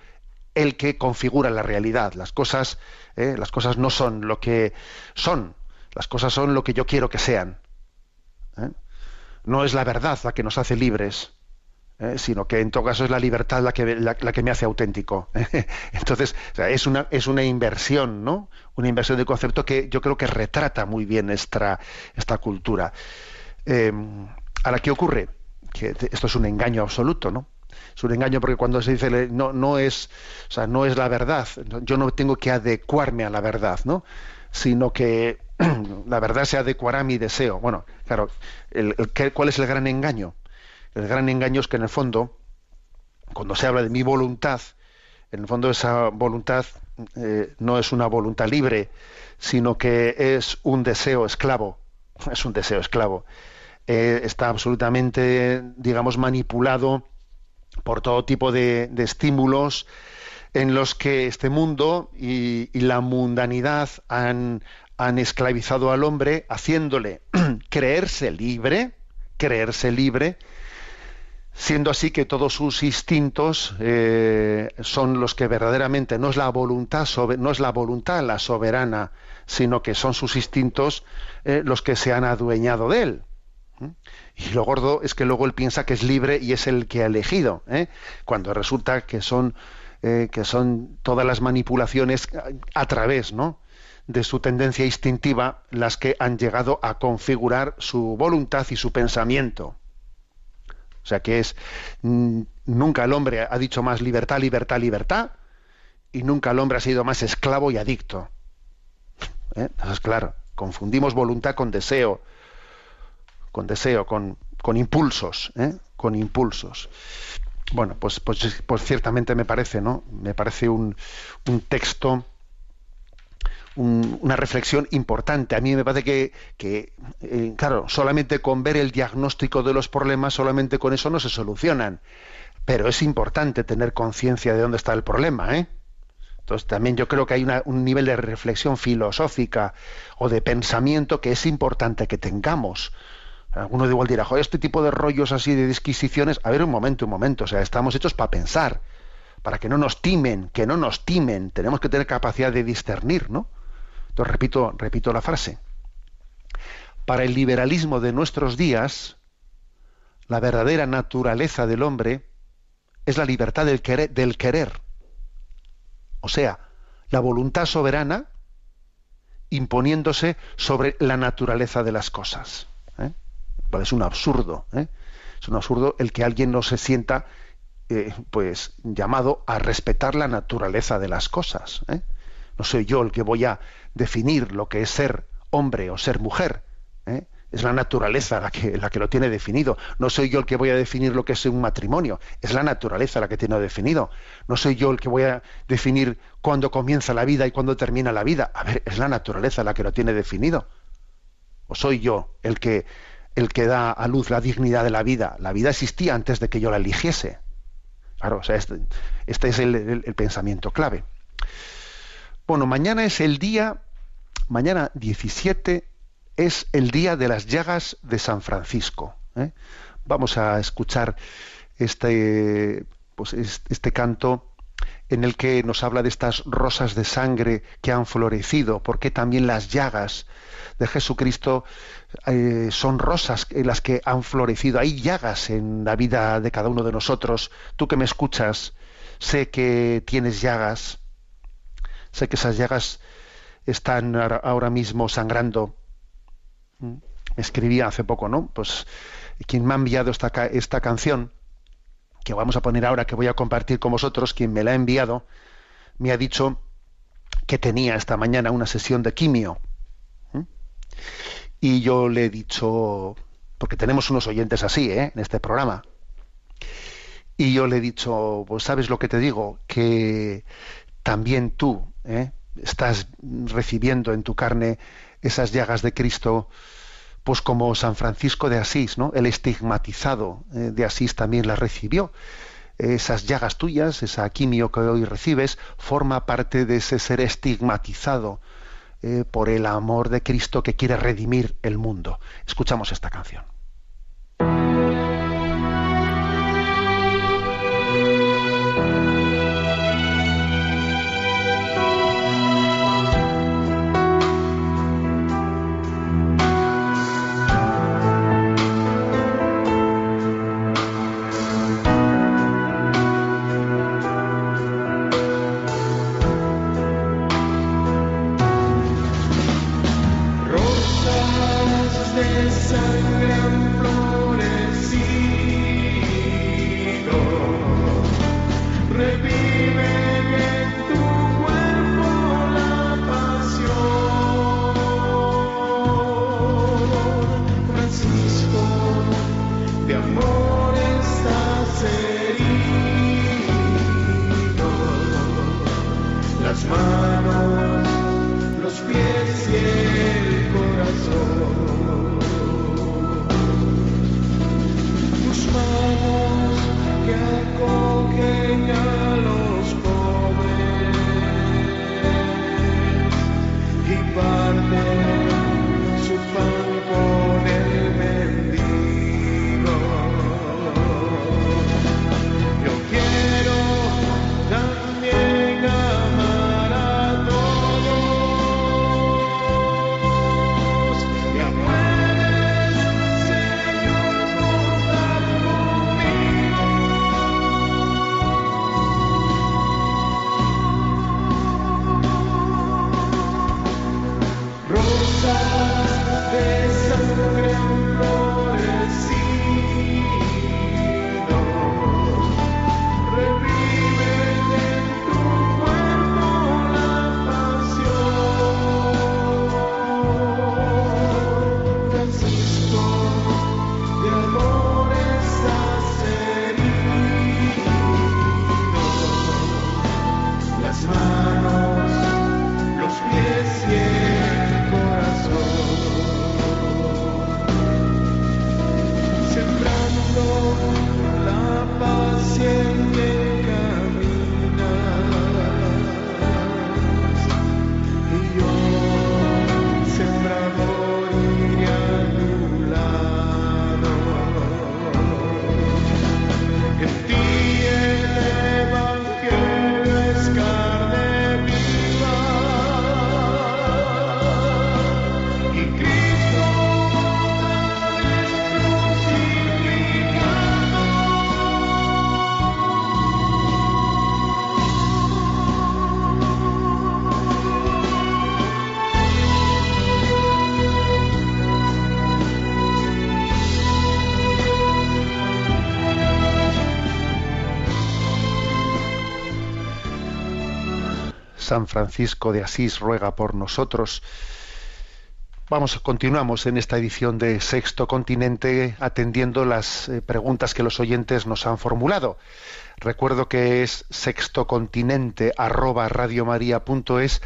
el que configura la realidad. Las cosas, ¿eh? las cosas no son lo que son, las cosas son lo que yo quiero que sean. ¿eh? No es la verdad la que nos hace libres, ¿eh? sino que en todo caso es la libertad la que, la, que me hace auténtico. Entonces, es, una, es una inversión, ¿no? Una inversión de concepto que yo creo que retrata muy bien esta, esta cultura. ¿A la que ocurre? que esto es un engaño absoluto, ¿no? Es un engaño porque cuando se dice no, no es, o sea, no es la verdad, yo no tengo que adecuarme a la verdad, ¿no? Sino que la verdad se adecuará a mi deseo. Bueno, claro, ¿cuál es el gran engaño? El gran engaño es que en el fondo, cuando se habla de mi voluntad, en el fondo esa voluntad eh, no es una voluntad libre, sino que es un deseo esclavo. Es un deseo esclavo. Eh, está absolutamente, digamos, manipulado por todo tipo de, estímulos en los que este mundo y, la mundanidad han, esclavizado al hombre, haciéndole creerse libre, creerse libre, siendo así que todos sus instintos eh, son los que verdaderamente no es la voluntad no es la voluntad la soberana, sino que son sus instintos eh, los que se han adueñado de él. Y lo gordo es que luego él piensa que es libre y es el que ha elegido, ¿eh? cuando resulta que son, eh, que son todas las manipulaciones a través ¿no? De su tendencia instintiva las que han llegado a configurar su voluntad y su pensamiento. O sea que es, mm, nunca el hombre ha dicho más libertad, libertad, libertad, y nunca el hombre ha sido más esclavo y adicto. ¿Eh? Entonces, claro, confundimos voluntad con deseo, con deseo, con, con impulsos, ¿eh? con impulsos. Bueno, pues, pues, pues, ciertamente me parece, ¿no? Me parece un, un texto, una reflexión importante. A mí me parece que, eh, claro, solamente con ver el diagnóstico de los problemas, solamente con eso no se solucionan. Pero es importante tener conciencia de dónde está el problema, ¿eh? Entonces también yo creo que hay un nivel de reflexión filosófica o de pensamiento que es importante que tengamos Alguno de igual dirá, joder, este tipo de rollos así de disquisiciones, a ver un momento, un momento, o sea, estamos hechos para pensar, para que no nos timen, que no nos timen, tenemos que tener capacidad de discernir, ¿no? Entonces repito, repito la frase. Para el liberalismo de nuestros días, la verdadera naturaleza del hombre es la libertad del querer. O sea, la voluntad soberana imponiéndose sobre la naturaleza de las cosas. ¿eh? Es un absurdo. ¿eh? Es un absurdo el que alguien no se sienta eh, pues llamado a respetar la naturaleza de las cosas. ¿eh? No soy yo el que voy a definir lo que es ser hombre o ser mujer. ¿eh? Es la naturaleza la que, la que lo tiene definido. No soy yo el que voy a definir lo que es un matrimonio. Es la naturaleza la que tiene definido. No soy yo el que voy a definir cuándo comienza la vida y cuándo termina la vida. A ver, es la naturaleza la que lo tiene definido. O soy yo el que, el que da a luz la dignidad de la vida. La vida existía antes de que yo la eligiese. Claro, o sea, este, este es el, pensamiento clave. Bueno, mañana es el día, mañana 17 es el día de las llagas de San Francisco. ¿eh? Vamos a escuchar este, pues, es- este canto en el que nos habla de estas rosas de sangre que han florecido, porque también las llagas de Jesucristo eh, son rosas en las que han florecido. Hay llagas en la vida de cada uno de nosotros. Tú que me escuchas, sé que tienes llagas, sé que esas llagas están ahora- mismo sangrando. Mm. Escribía hace poco, ¿no? Pues quien me ha enviado esta, esta canción, que vamos a poner ahora, que voy a compartir con vosotros, quien me la ha enviado, me ha dicho que tenía esta mañana una sesión de quimio. ¿Mm? Y yo le he dicho, porque tenemos unos oyentes así, ¿eh? En este programa. Y yo le he dicho, pues sabes lo que te digo, que también tú ¿eh? estás recibiendo en tu carne esas llagas de Cristo, pues como San Francisco de Asís, ¿no? El estigmatizado eh, de Asís también las recibió. Esas llagas tuyas, esa quimio que hoy recibes, forma parte de ese ser estigmatizado eh, por el amor de Cristo que quiere redimir el mundo. Escuchamos esta canción. San Francisco de Asís ruega por nosotros. Vamos, continuamos en esta edición de Sexto Continente atendiendo las eh, preguntas que los oyentes nos han formulado. Recuerdo que es sextocontinente arroba radiomaria.es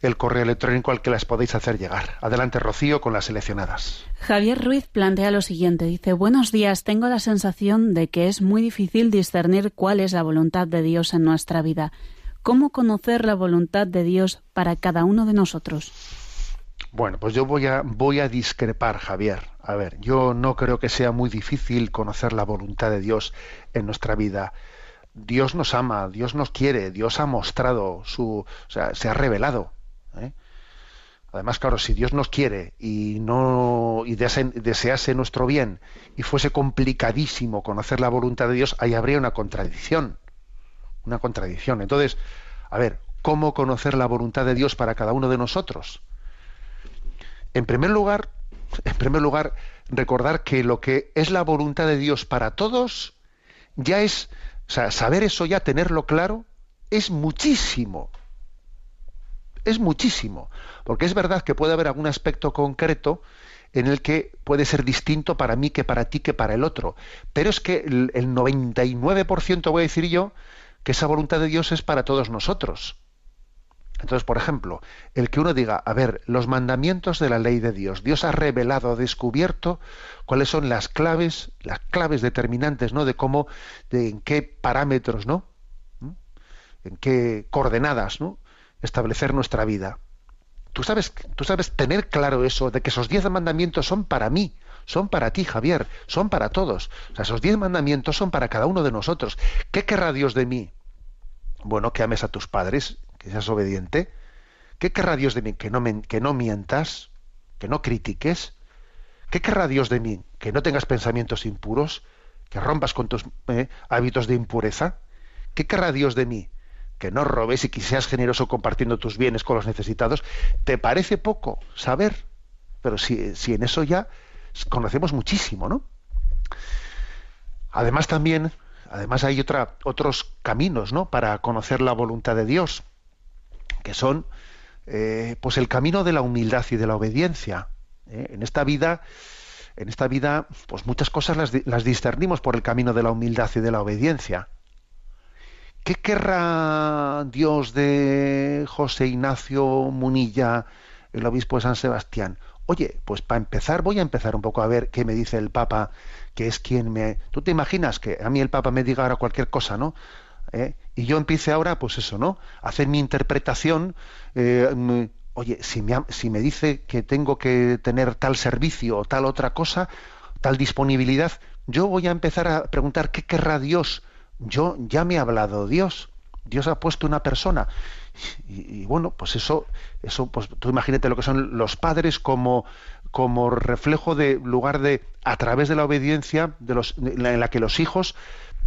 el correo electrónico al que las podéis hacer llegar. Adelante, Rocío, con las seleccionadas. Javier Ruiz plantea lo siguiente. Dice, buenos días, tengo la sensación de que es muy difícil discernir cuál es la voluntad de Dios en nuestra vida. ¿Cómo conocer la voluntad de Dios para cada uno de nosotros? Bueno, pues yo voy a, voy a discrepar, Javier. A ver, yo no creo que sea muy difícil conocer la voluntad de Dios en nuestra vida. Dios nos ama, Dios nos quiere, Dios ha mostrado su, o sea, se ha revelado. ¿eh? Además, claro, si Dios nos quiere y no y desease, desease nuestro bien y fuese complicadísimo conocer la voluntad de Dios, ahí habría una contradicción, una contradicción. Entonces, a ver, ¿cómo conocer la voluntad de Dios para cada uno de nosotros? En primer lugar, en primer lugar, recordar que lo que es la voluntad de Dios para todos ya es, o sea, saber eso ya, tenerlo claro, es muchísimo es muchísimo, porque es verdad que puede haber algún aspecto concreto en el que puede ser distinto para mí que para ti que para el otro, pero es que el, el 99% voy a decir yo que esa voluntad de Dios es para todos nosotros. Entonces, por ejemplo, el que uno diga, a ver, los mandamientos de la ley de Dios, Dios ha revelado, ha descubierto cuáles son las claves, las claves determinantes, ¿no? De cómo, de en qué parámetros, ¿no? ¿Mm? En qué coordenadas, ¿no? establecer nuestra vida. Tú sabes, tú sabes tener claro eso, de que esos diez mandamientos son para mí, son para ti, Javier, son para todos. O sea, esos diez mandamientos son para cada uno de nosotros. ¿Qué querrá Dios de mí? Bueno, que ames a tus padres, que seas obediente. ¿Qué querrá Dios de mí? Que no, que no mientas, que no critiques. ¿Qué querrá Dios de mí? Que no tengas pensamientos impuros, que rompas con tus eh, hábitos de impureza. ¿Qué querrá Dios de mí? que no robes y que seas generoso compartiendo tus bienes con los necesitados, ¿te parece poco saber? Pero si, si en eso ya conocemos muchísimo, ¿no? Además también, además hay otra, otros caminos, ¿no? Para conocer la voluntad de Dios, que son, eh, pues el camino de la humildad y de la obediencia. ¿eh? En esta vida, en esta vida, pues muchas cosas las, las discernimos por el camino de la humildad y de la obediencia. ¿Qué querrá Dios de José Ignacio Munilla, el obispo de San Sebastián? Oye, pues para empezar voy a empezar un poco a ver qué me dice el Papa, que es quien me... ¿Tú te imaginas que a mí el Papa me diga ahora cualquier cosa, ¿no? ¿Eh? Y yo empiece ahora, pues eso, ¿no? Hacer mi interpretación. Eh, oye, si me, si me dice que tengo que tener tal servicio o tal otra cosa, tal disponibilidad, yo voy a empezar a preguntar qué querrá Dios yo ya me ha hablado Dios. Dios ha puesto una persona. Y, bueno, pues eso, eso, pues tú imagínate lo que son los padres como, como reflejo de lugar de, a través de la obediencia de los, en la que los hijos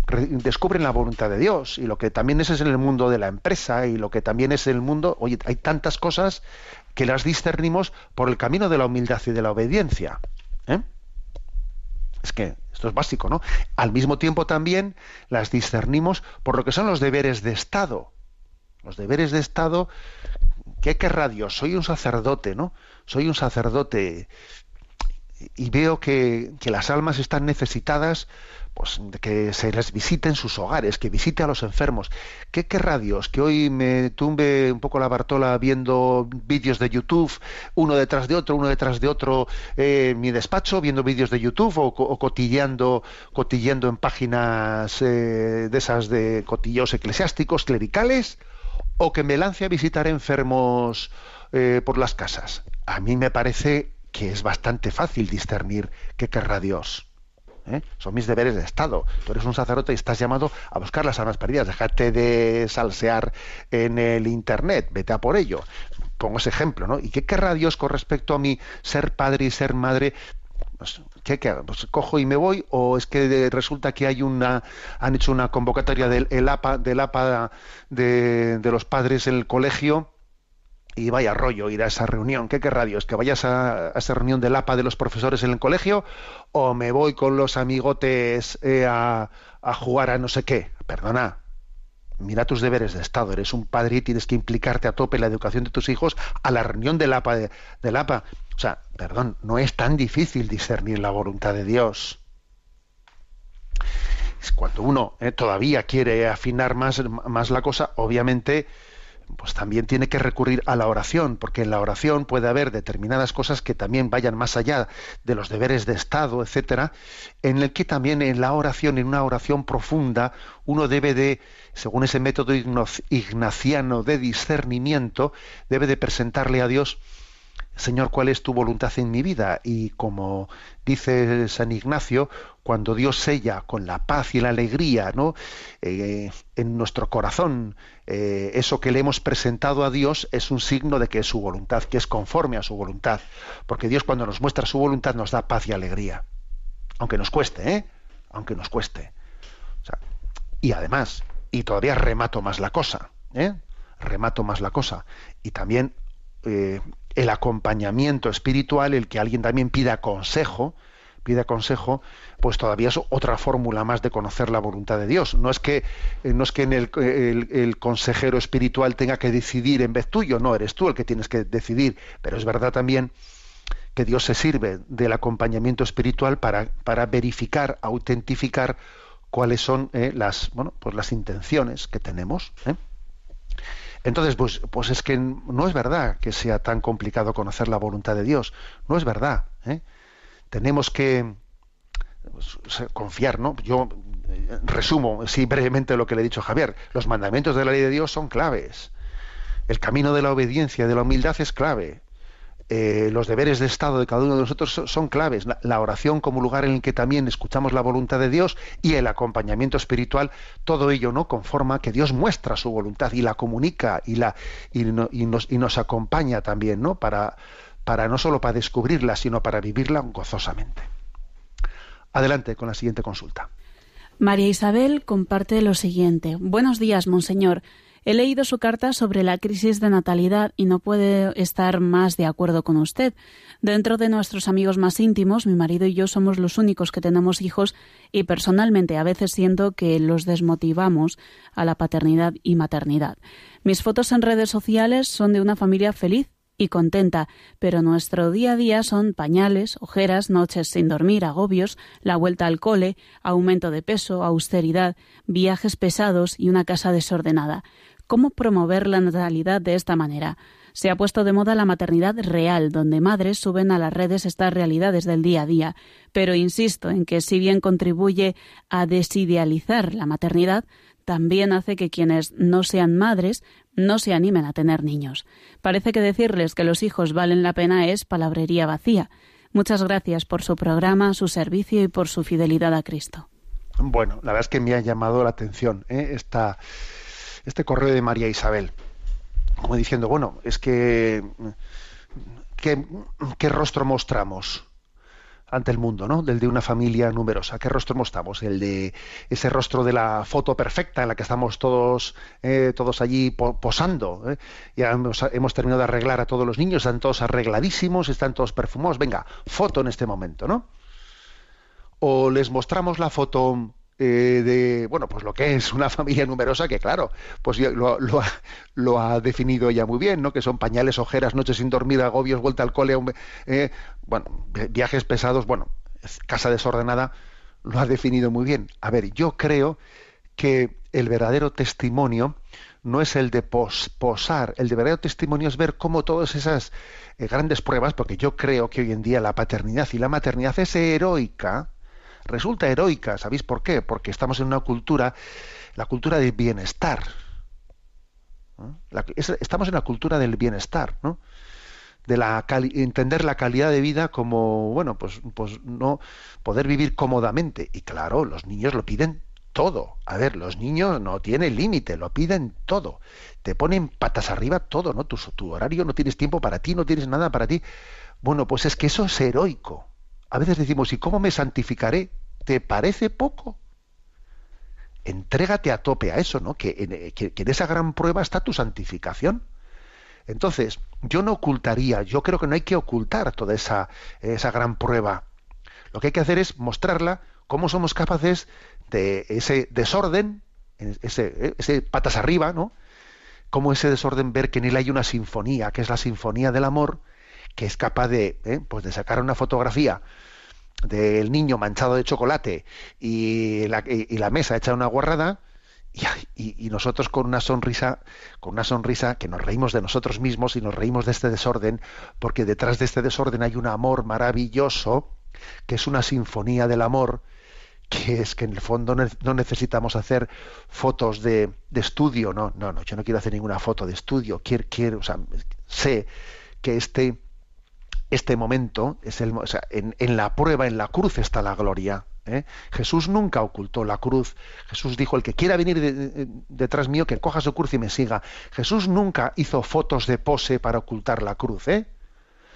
descubren la voluntad de Dios y lo que también es, es en el mundo de la empresa y lo que también es el mundo, oye, hay tantas cosas que las discernimos por el camino de la humildad y de la obediencia. ¿eh? Es que esto es básico, ¿no? Al mismo tiempo también las discernimos por lo que son los deberes de Estado. Los deberes de Estado, ¿qué querrá Dios? Soy un sacerdote, ¿no? Soy un sacerdote y veo que, que las almas están necesitadas pues que se les visite en sus hogares, que visite a los enfermos. ¿Qué querrá Dios? Que hoy me tumbe un poco la Bartola viendo vídeos de YouTube, uno detrás de otro, uno detrás de otro, eh, en mi despacho, viendo vídeos de YouTube o, o cotilleando, en páginas eh, de esas de cotillos eclesiásticos, clericales, o que me lance a visitar enfermos eh, por las casas. A mí me parece que es bastante fácil discernir qué querrá Dios. ¿Eh? Son mis deberes de Estado. Tú eres un sacerdote y estás llamado a buscar las almas perdidas. Déjate de salsear en el Internet, vete a por ello. Pongo ese ejemplo, ¿no? ¿Y qué querrá Dios con respecto a mi ser padre y ser madre? Pues, ¿qué, qué pues, cojo y me voy o es que resulta que hay una han hecho una convocatoria del el APA del APA de, de los padres en el colegio y vaya rollo ir a esa reunión. ¿Qué querrá Dios? ¿Que vayas a, esa reunión del APA de los profesores en el colegio? ¿O me voy con los amigotes eh, a, a, jugar a no sé qué? Perdona. mira tus deberes de Estado, eres un padre y tienes que implicarte a tope en la educación de tus hijos a la reunión del APA. de- del APA. O sea, perdón, no es tan difícil discernir la voluntad de Dios. Cuando uno eh, todavía quiere afinar más, más la cosa, obviamente, pues también tiene que recurrir a la oración, porque en la oración puede haber determinadas cosas que también vayan más allá de los deberes de Estado, etcétera, en el que también en la oración, en una oración profunda, uno debe de, según ese método ignaciano de discernimiento, debe de presentarle a Dios Señor, ¿cuál es tu voluntad en mi vida? Y como dice San Ignacio, cuando Dios sella con la paz y la alegría ¿no? Eh, en nuestro corazón eh, eso que le hemos presentado a Dios, es un signo de que es su voluntad, que es conforme a su voluntad. Porque Dios cuando nos muestra su voluntad nos da paz y alegría. Aunque nos cueste, ¿eh? Aunque nos cueste. Y además, y todavía remato más la cosa, ¿eh? Remato más la cosa. Y también eh, el acompañamiento espiritual, el que alguien también pida consejo, pida consejo, pues todavía es otra fórmula más de conocer la voluntad de Dios. No es que, eh, no es que en el, el- consejero espiritual tenga que decidir en vez tuyo, no, eres tú el que tienes que decidir. Pero es verdad también que Dios se sirve del acompañamiento espiritual para, para verificar, autentificar cuáles son eh, las, bueno, pues las intenciones que tenemos. ¿eh? Entonces, pues, pues es que no es verdad que sea tan complicado conocer la voluntad de Dios. No es verdad. ¿eh? Tenemos que pues, confiar, ¿no? Yo eh, resumo, sí, brevemente lo que le he dicho a Javier. Los mandamientos de la ley de Dios son claves. El camino de la obediencia de la humildad es clave. Eh, los deberes de Estado de cada uno de nosotros so- son claves. La, oración como lugar en el que también escuchamos la voluntad de Dios y el acompañamiento espiritual, todo ello no conforma que Dios muestra su voluntad y la comunica y la y, y nos, y nos acompaña también, ¿no? Para, para no solo para descubrirla, sino para vivirla gozosamente. Adelante con la siguiente consulta. María Isabel comparte lo siguiente. Buenos días, monseñor. He leído su carta sobre la crisis de natalidad y no puedo estar más de acuerdo con usted. Dentro de nuestros amigos más íntimos, mi marido y yo somos los únicos que tenemos hijos y personalmente a veces siento que los desmotivamos a la paternidad y maternidad. Mis fotos en redes sociales son de una familia feliz y contenta, pero nuestro día a día son pañales, ojeras, noches sin dormir, agobios, la vuelta al cole, aumento de peso, austeridad, viajes pesados y una casa desordenada. ¿Cómo promover la natalidad de esta manera? Se ha puesto de moda la maternidad real, donde madres suben a las redes estas realidades del día a día, pero insisto en que si bien contribuye a desidealizar la maternidad, también hace que quienes no sean madres no se animen a tener niños. Parece que decirles que los hijos valen la pena es palabrería vacía. Muchas gracias por su programa, su servicio y por su fidelidad a Cristo. Bueno, la verdad es que me ha llamado la atención ¿eh? Esta- este correo de María Isabel, como diciendo, bueno, es que ¿qué, rostro mostramos ante el mundo, ¿no? Del de una familia numerosa. ¿Qué rostro mostramos? El de ese rostro de la foto perfecta en la que estamos todos, eh, todos allí po- posando. ¿eh? Ya hemos, hemos terminado de arreglar a todos los niños, están todos arregladísimos, están todos perfumados. Venga, foto en este momento, ¿no? o les mostramos la foto eh, de, bueno, pues lo que es una familia numerosa, que claro, pues lo, lo ha, lo ha definido ya muy bien, ¿no? Que son pañales, ojeras, noches sin dormir, agobios, vuelta al cole, eh, bueno, vi- viajes pesados, bueno, casa desordenada, lo ha definido muy bien. A ver, yo creo que el verdadero testimonio no es el de pos- posar, el de verdadero testimonio es ver cómo todas esas eh, grandes pruebas, porque yo creo que hoy en día la paternidad y la maternidad es heroica, resulta heroica, ¿sabéis por qué? Porque estamos en una cultura, la cultura del bienestar. estamos en la cultura del bienestar, ¿no? de la entender la calidad de vida como bueno pues pues no poder vivir cómodamente y claro los niños lo piden todo a ver los niños no tienen límite lo piden todo te ponen patas arriba todo no tu horario no tienes tiempo para ti no tienes nada para ti bueno pues es que eso es heroico a veces decimos y cómo me santificaré te parece poco entrégate a tope a eso no que en, que- que en esa gran prueba está tu santificación entonces, yo no ocultaría, yo creo que no hay que ocultar toda esa, esa gran prueba. Lo que hay que hacer es mostrarla cómo somos capaces de ese desorden, en ese, ese patas arriba, ¿no? Como ese desorden ver que en él hay una sinfonía, que es la sinfonía del amor, que es capaz de, ¿eh? pues de sacar una fotografía del niño manchado de chocolate y la, y- la mesa hecha una guarrada y, y- nosotros con una sonrisa con una sonrisa que nos reímos de nosotros mismos y nos reímos de este desorden porque detrás de este desorden hay un amor maravilloso que es una sinfonía del amor que es que en el fondo no necesitamos hacer fotos de, de estudio no no no yo no quiero hacer ninguna foto de estudio quiero quiero o sea, sé que este este momento es el, o sea, en, la prueba, en la cruz está la gloria. ¿eh? Jesús nunca ocultó la cruz. Jesús dijo, el que quiera venir de- de- detrás mío, que coja su cruz y me siga. Jesús nunca hizo fotos de pose para ocultar la cruz, ¿eh?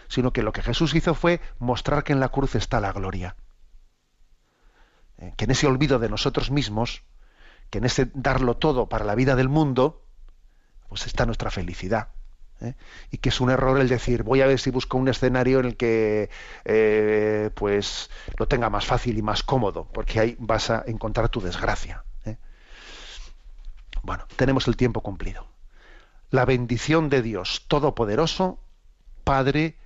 sino que lo que Jesús hizo fue mostrar que en la cruz está la gloria. ¿Eh? Que en ese olvido de nosotros mismos, que en ese darlo todo para la vida del mundo, pues está nuestra felicidad. ¿Eh? y que es un error el decir voy a ver si busco un escenario en el que eh, pues lo tenga más fácil y más cómodo porque ahí vas a encontrar tu desgracia ¿eh? bueno tenemos el tiempo cumplido la bendición de Dios Todopoderoso Padre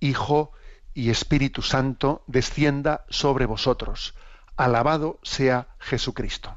Hijo y Espíritu Santo descienda sobre vosotros alabado sea Jesucristo